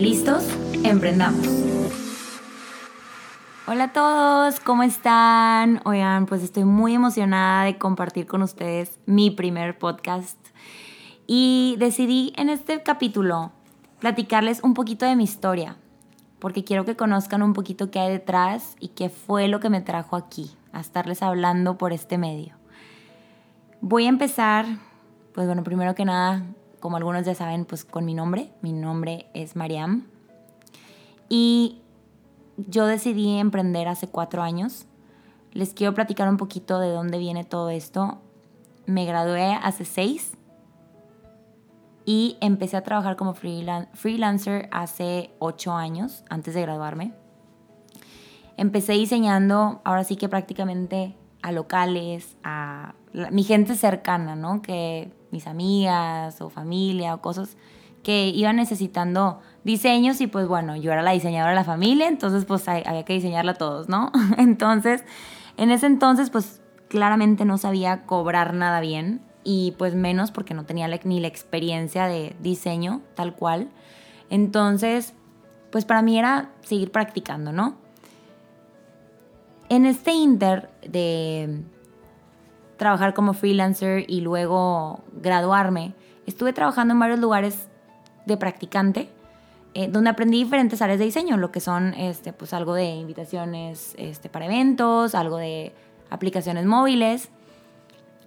¿Listos? Emprendamos. Hola a todos, ¿cómo están? Oigan, pues estoy muy emocionada de compartir con ustedes mi primer podcast y decidí en este capítulo platicarles un poquito de mi historia, porque quiero que conozcan un poquito qué hay detrás y qué fue lo que me trajo aquí, a estarles hablando por este medio. Voy a empezar, pues bueno, primero que nada, como algunos ya saben, pues con mi nombre. Mi nombre es Mariam. Y yo decidí emprender hace cuatro años. Les quiero platicar un poquito de dónde viene todo esto. Me gradué hace seis y empecé a trabajar como freelancer hace ocho años, antes de graduarme. Empecé diseñando, ahora sí que prácticamente a locales, a mi gente cercana, ¿no? Que mis amigas o familia o cosas que iban necesitando diseños y pues bueno, yo era la diseñadora de la familia, entonces pues había que diseñarla todos, ¿no? Entonces, en ese entonces pues claramente no sabía cobrar nada bien y pues menos porque no tenía ni la experiencia de diseño tal cual. Entonces, pues para mí era seguir practicando, ¿no? En este inter de trabajar como freelancer y luego graduarme, estuve trabajando en varios lugares de practicante, eh, donde aprendí diferentes áreas de diseño, lo que son este, pues algo de invitaciones este, para eventos, algo de aplicaciones móviles,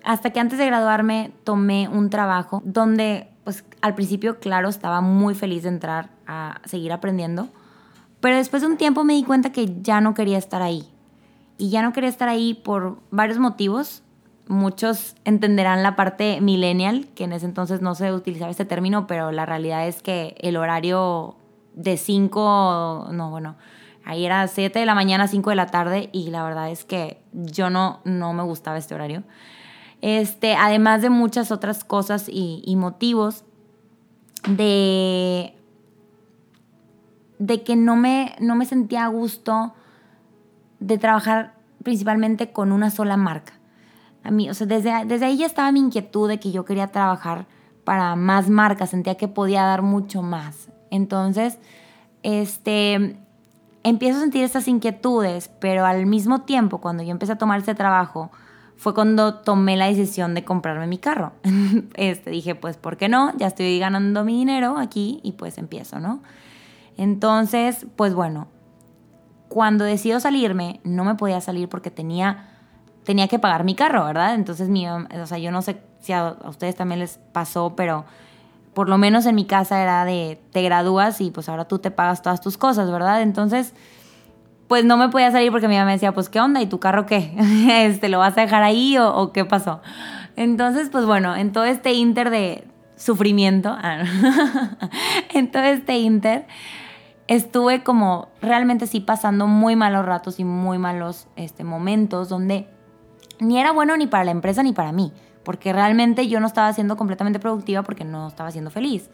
hasta que antes de graduarme tomé un trabajo donde pues al principio, claro, estaba muy feliz de entrar a seguir aprendiendo, pero después de un tiempo me di cuenta que ya no quería estar ahí. Y ya no quería estar ahí por varios motivos muchos entenderán la parte millennial, que en ese entonces no se utilizaba este término, pero la realidad es que el horario de 5, no, bueno, ahí era 7 de la mañana, 5 de la tarde, y la verdad es que yo no, no me gustaba este horario. Este, además de muchas otras cosas y, y motivos de, de que no me, no me sentía a gusto de trabajar principalmente con una sola marca a mí, o sea, desde, desde ahí ya estaba mi inquietud de que yo quería trabajar para más marcas, sentía que podía dar mucho más. Entonces, este, empiezo a sentir estas inquietudes, pero al mismo tiempo, cuando yo empecé a tomar este trabajo, fue cuando tomé la decisión de comprarme mi carro. Este, dije, pues, ¿por qué no? Ya estoy ganando mi dinero aquí y pues empiezo, ¿no? Entonces, pues bueno, cuando decido salirme, no me podía salir porque tenía tenía que pagar mi carro, ¿verdad? Entonces, mi, o sea, yo no sé si a, ustedes también les pasó, pero por lo menos en mi casa era de te gradúas y pues ahora tú te pagas todas tus cosas, ¿verdad? Entonces, pues no me podía salir porque mi mamá me decía, pues, ¿qué onda? ¿Y tu carro qué? este, ¿Lo vas a dejar ahí o, qué pasó? Entonces, pues bueno, en todo este inter de sufrimiento, ah, en todo este inter, estuve como realmente sí pasando muy malos ratos y muy malos este, momentos donde ni era bueno ni para la empresa ni para mí, porque realmente yo no estaba siendo completamente productiva porque no estaba siendo feliz.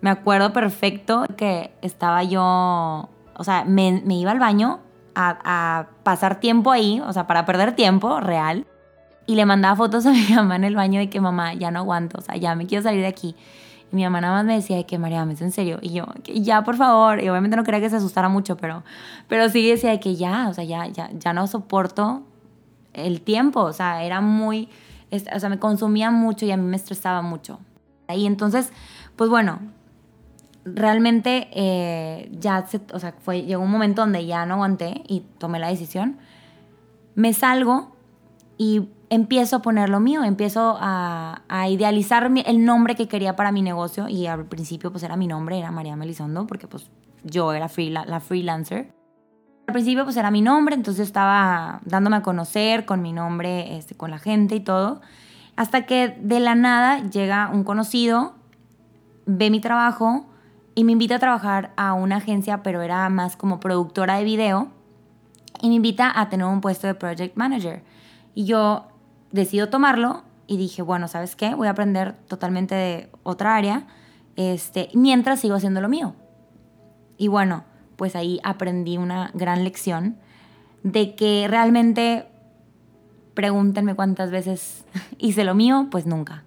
Me acuerdo perfecto que estaba yo, o sea, me, iba al baño a, a, pasar tiempo ahí, o sea, para perder tiempo real, y le mandaba fotos a mi mamá en el baño de que mamá, ya no aguanto, o sea, ya me quiero salir de aquí. Y mi mamá nada más me decía de que María, ¿es en serio? Y yo, ya, por favor. Y obviamente no quería que se asustara mucho, pero, pero sí decía de que ya, o sea, ya, ya, ya no soporto el tiempo, o sea, era muy, o sea, me consumía mucho y a mí me estresaba mucho. Y entonces, pues bueno, realmente eh, ya se, o sea, fue, llegó un momento donde ya no aguanté y tomé la decisión. Me salgo y empiezo a poner lo mío, empiezo a, a idealizar el nombre que quería para mi negocio y al principio pues era mi nombre, era María Melisondo, porque pues yo era free, la freelancer. Al principio pues era mi nombre, entonces estaba dándome a conocer con mi nombre, este, con la gente y todo. Hasta que de la nada llega un conocido, ve mi trabajo y me invita a trabajar a una agencia, pero era más como productora de video, y me invita a tener un puesto de project manager. Y yo decido tomarlo y dije, bueno, ¿sabes qué? Voy a aprender totalmente de otra área, este, mientras sigo haciendo lo mío. Y bueno, pues ahí aprendí una gran lección de que realmente, pregúntenme cuántas veces hice lo mío, pues nunca.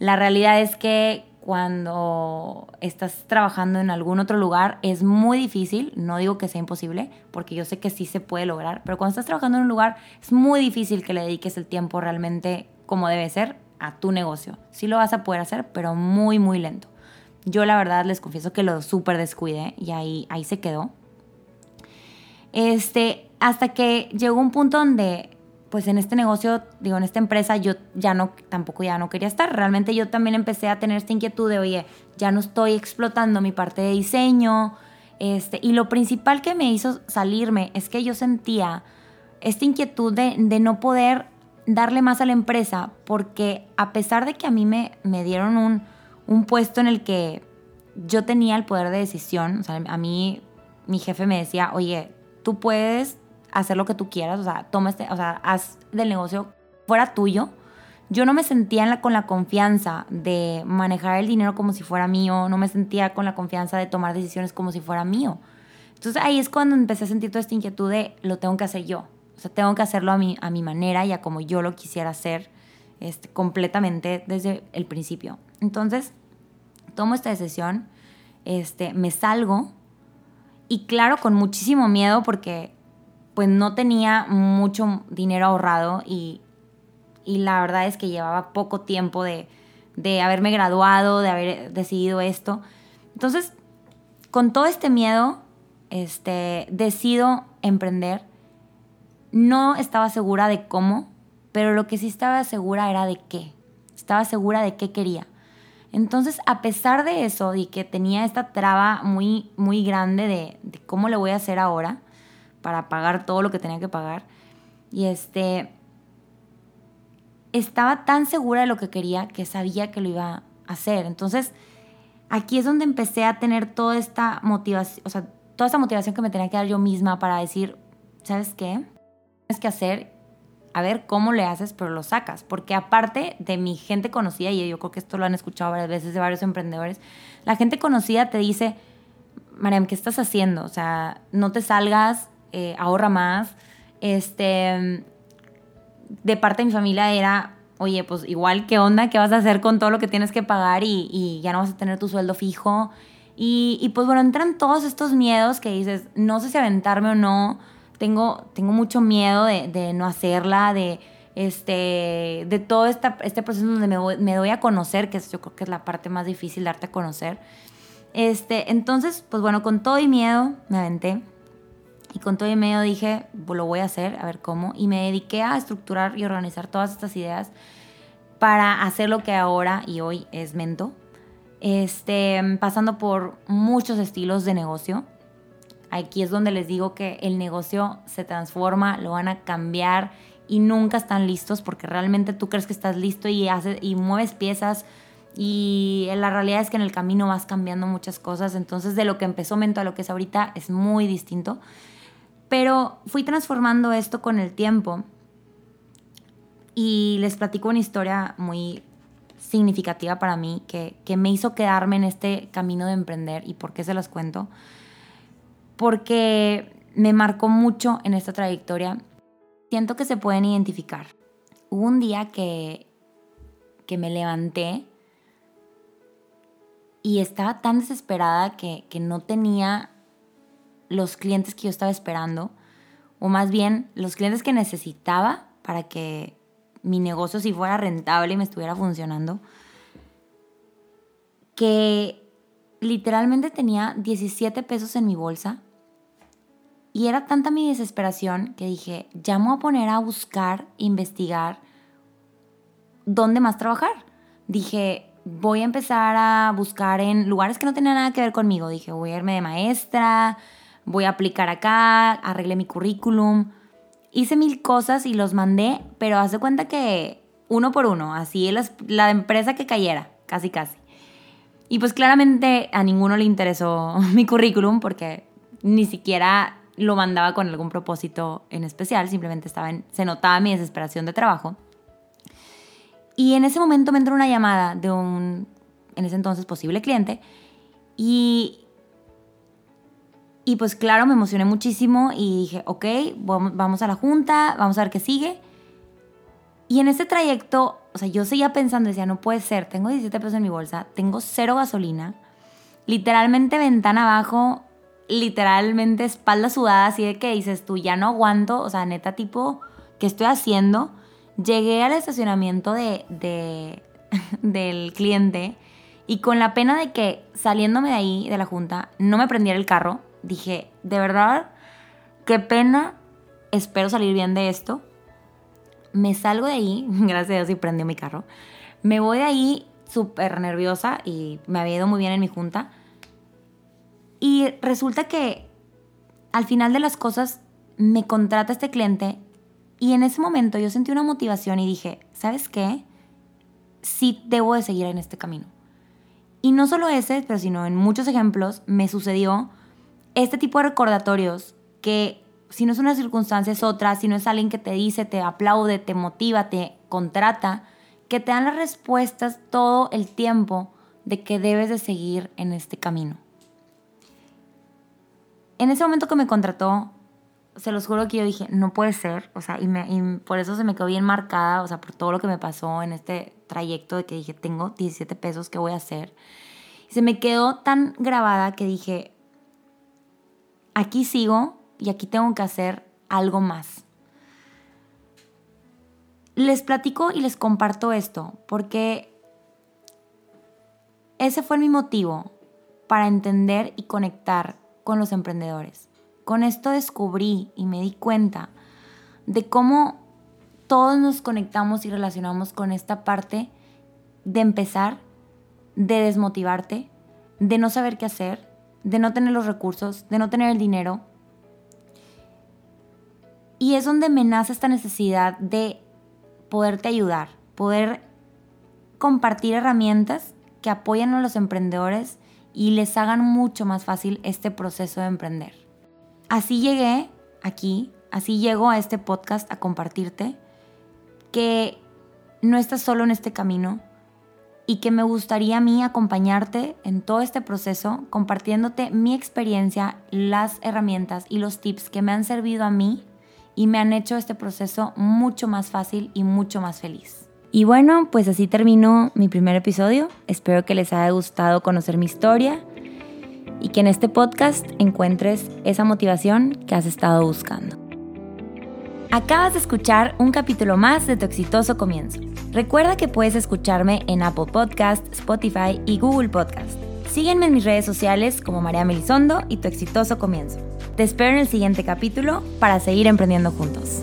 La realidad es que cuando estás trabajando en algún otro lugar es muy difícil, no digo que sea imposible, porque yo sé que sí se puede lograr, pero cuando estás trabajando en un lugar es muy difícil que le dediques el tiempo realmente como debe ser a tu negocio. Sí lo vas a poder hacer, pero muy, muy lento. Yo la verdad les confieso que lo súper descuidé y ahí, ahí se quedó. Este, hasta que llegó un punto donde pues en este negocio, digo, en esta empresa, yo ya no, tampoco ya no quería estar. Realmente yo también empecé a tener esta inquietud de, oye, ya no estoy explotando mi parte de diseño. Este, y lo principal que me hizo salirme es que yo sentía esta inquietud de, no poder darle más a la empresa, porque a pesar de que a mí me, me dieron un, un puesto en el que yo tenía el poder de decisión, o sea, a mí mi jefe me decía, oye, tú puedes hacer lo que tú quieras, o sea, toma este, o sea, haz del negocio fuera tuyo. Yo no me sentía con la confianza de manejar el dinero como si fuera mío, no me sentía con la confianza de tomar decisiones como si fuera mío. Entonces ahí es cuando empecé a sentir toda esta inquietud de lo tengo que hacer yo. O sea, tengo que hacerlo a mi, a mi manera y a como yo lo quisiera hacer este, completamente desde el principio. Entonces, tomo esta decisión, este, me salgo y claro, con muchísimo miedo porque pues no tenía mucho dinero ahorrado y, la verdad es que llevaba poco tiempo de, haberme graduado, de haber decidido esto. Entonces, con todo este miedo, este, decido emprender. No estaba segura de cómo, pero lo que sí estaba segura era de qué. Estaba segura de qué quería. Entonces, a pesar de eso, y que tenía esta traba muy, muy grande de, cómo le voy a hacer ahora, para pagar todo lo que tenía que pagar. Y este, estaba tan segura de lo que quería que sabía que lo iba a hacer. Entonces, aquí es donde empecé a tener toda esta motivación, o sea, toda esta motivación que me tenía que dar yo misma para decir, ¿sabes qué? Tienes que hacer, a ver cómo le haces, pero lo sacas. Porque aparte de mi gente conocida, y yo creo que esto lo han escuchado varias veces de varios emprendedores, la gente conocida te dice, Mariam, ¿qué estás haciendo? O sea, no te salgas, eh, ahorra más. Este, de parte de mi familia era, oye, pues igual, ¿qué onda? ¿Qué vas a hacer con todo lo que tienes que pagar y, ya no vas a tener tu sueldo fijo? Y, pues bueno, entran todos estos miedos que dices, no sé si aventarme o no, tengo, tengo mucho miedo de, no hacerla, de, este, de todo este proceso donde me, doy a conocer, que yo creo que es la parte más difícil, darte a conocer. Este, entonces, pues bueno, con todo y miedo me aventé. Y con todo y medio dije, lo voy a hacer, a ver cómo. Y me dediqué a estructurar y organizar todas estas ideas para hacer lo que ahora y hoy es Mento. Este, pasando por muchos estilos de negocio. Aquí es donde les digo que el negocio se transforma, lo van a cambiar y nunca están listos porque realmente tú crees que estás listo y, haces, y mueves piezas y la realidad es que en el camino vas cambiando muchas cosas. Entonces de lo que empezó Mento a lo que es ahorita es muy distinto. Pero fui transformando esto con el tiempo y les platico una historia muy significativa para mí que, me hizo quedarme en este camino de emprender y por qué se los cuento. Porque me marcó mucho en esta trayectoria. Siento que se pueden identificar. Hubo un día que, que me levanté y estaba tan desesperada que, que no tenía los clientes que yo estaba esperando, o más bien los clientes que necesitaba para que mi negocio si fuera rentable y me estuviera funcionando, que literalmente tenía 17 pesos en mi bolsa y era tanta mi desesperación que dije, ya me voy a poner a buscar, investigar dónde más trabajar. Dije, voy a empezar a buscar en lugares que no tenían nada que ver conmigo. Dije, voy a irme de maestra, voy a aplicar acá, arreglé mi currículum, hice mil cosas y los mandé, pero haz de cuenta que uno por uno, así la empresa que cayera, casi casi. Y pues claramente a ninguno le interesó mi currículum porque ni siquiera lo mandaba con algún propósito en especial, simplemente estaba en, se notaba mi desesperación de trabajo. Y en ese momento me entró una llamada de un, en ese entonces, posible cliente y, y pues claro, me emocioné muchísimo y dije, ok, vamos a la junta, vamos a ver qué sigue. Y en ese trayecto, o sea, yo seguía pensando, decía, no puede ser, tengo 17 pesos en mi bolsa, tengo cero gasolina, literalmente ventana abajo, literalmente espalda sudada, así de que dices tú, ya no aguanto, o sea, neta tipo, ¿qué estoy haciendo? Llegué al estacionamiento de, de del cliente y con la pena de que saliéndome de ahí, de la junta, no me prendiera el carro, dije, de verdad, qué pena, espero salir bien de esto me salgo de ahí, gracias a Dios y prendió mi carro. Me voy de ahí súper nerviosa y me había ido muy bien en mi junta. Y resulta que al final de las cosas me contrata este cliente y en ese momento yo sentí una motivación y dije, ¿sabes qué? Sí debo de seguir en este camino. Y no solo ese, pero sino en muchos ejemplos me sucedió este tipo de recordatorios que si no es una circunstancia es otra, si no es alguien que te dice, te aplaude, te motiva, te contrata, que te dan las respuestas todo el tiempo de que debes de seguir en este camino. En ese momento que me contrató, se los juro que yo dije, no puede ser, o sea, y, por eso se me quedó bien marcada, o sea, por todo lo que me pasó en este trayecto de que dije, tengo 17 pesos, ¿qué voy a hacer? se me quedó tan grabada que dije, aquí sigo, y aquí tengo que hacer algo más. Les platico y les comparto esto porque ese fue mi motivo para entender y conectar con los emprendedores. Con esto descubrí y me di cuenta de cómo todos nos conectamos y relacionamos con esta parte de empezar, de desmotivarte, de no saber qué hacer, de no tener los recursos, de no tener el dinero, y es donde me nace esta necesidad de poderte ayudar, poder compartir herramientas que apoyen a los emprendedores y les hagan mucho más fácil este proceso de emprender. Así llegué aquí, así llego a este podcast a compartirte que no estás solo en este camino y que me gustaría a mí acompañarte en todo este proceso compartiéndote mi experiencia, las herramientas y los tips que me han servido a mí y me han hecho este proceso mucho más fácil y mucho más feliz. Y bueno, pues así terminó mi primer episodio. Espero que les haya gustado conocer mi historia y que en este podcast encuentres esa motivación que has estado buscando. Acabas de escuchar un capítulo más de tu exitoso comienzo. Recuerda que puedes escucharme en Apple Podcast, Spotify y Google Podcast. Sígueme en mis redes sociales como María Melisondo y tu exitoso comienzo. Te espero en el siguiente capítulo para seguir emprendiendo juntos.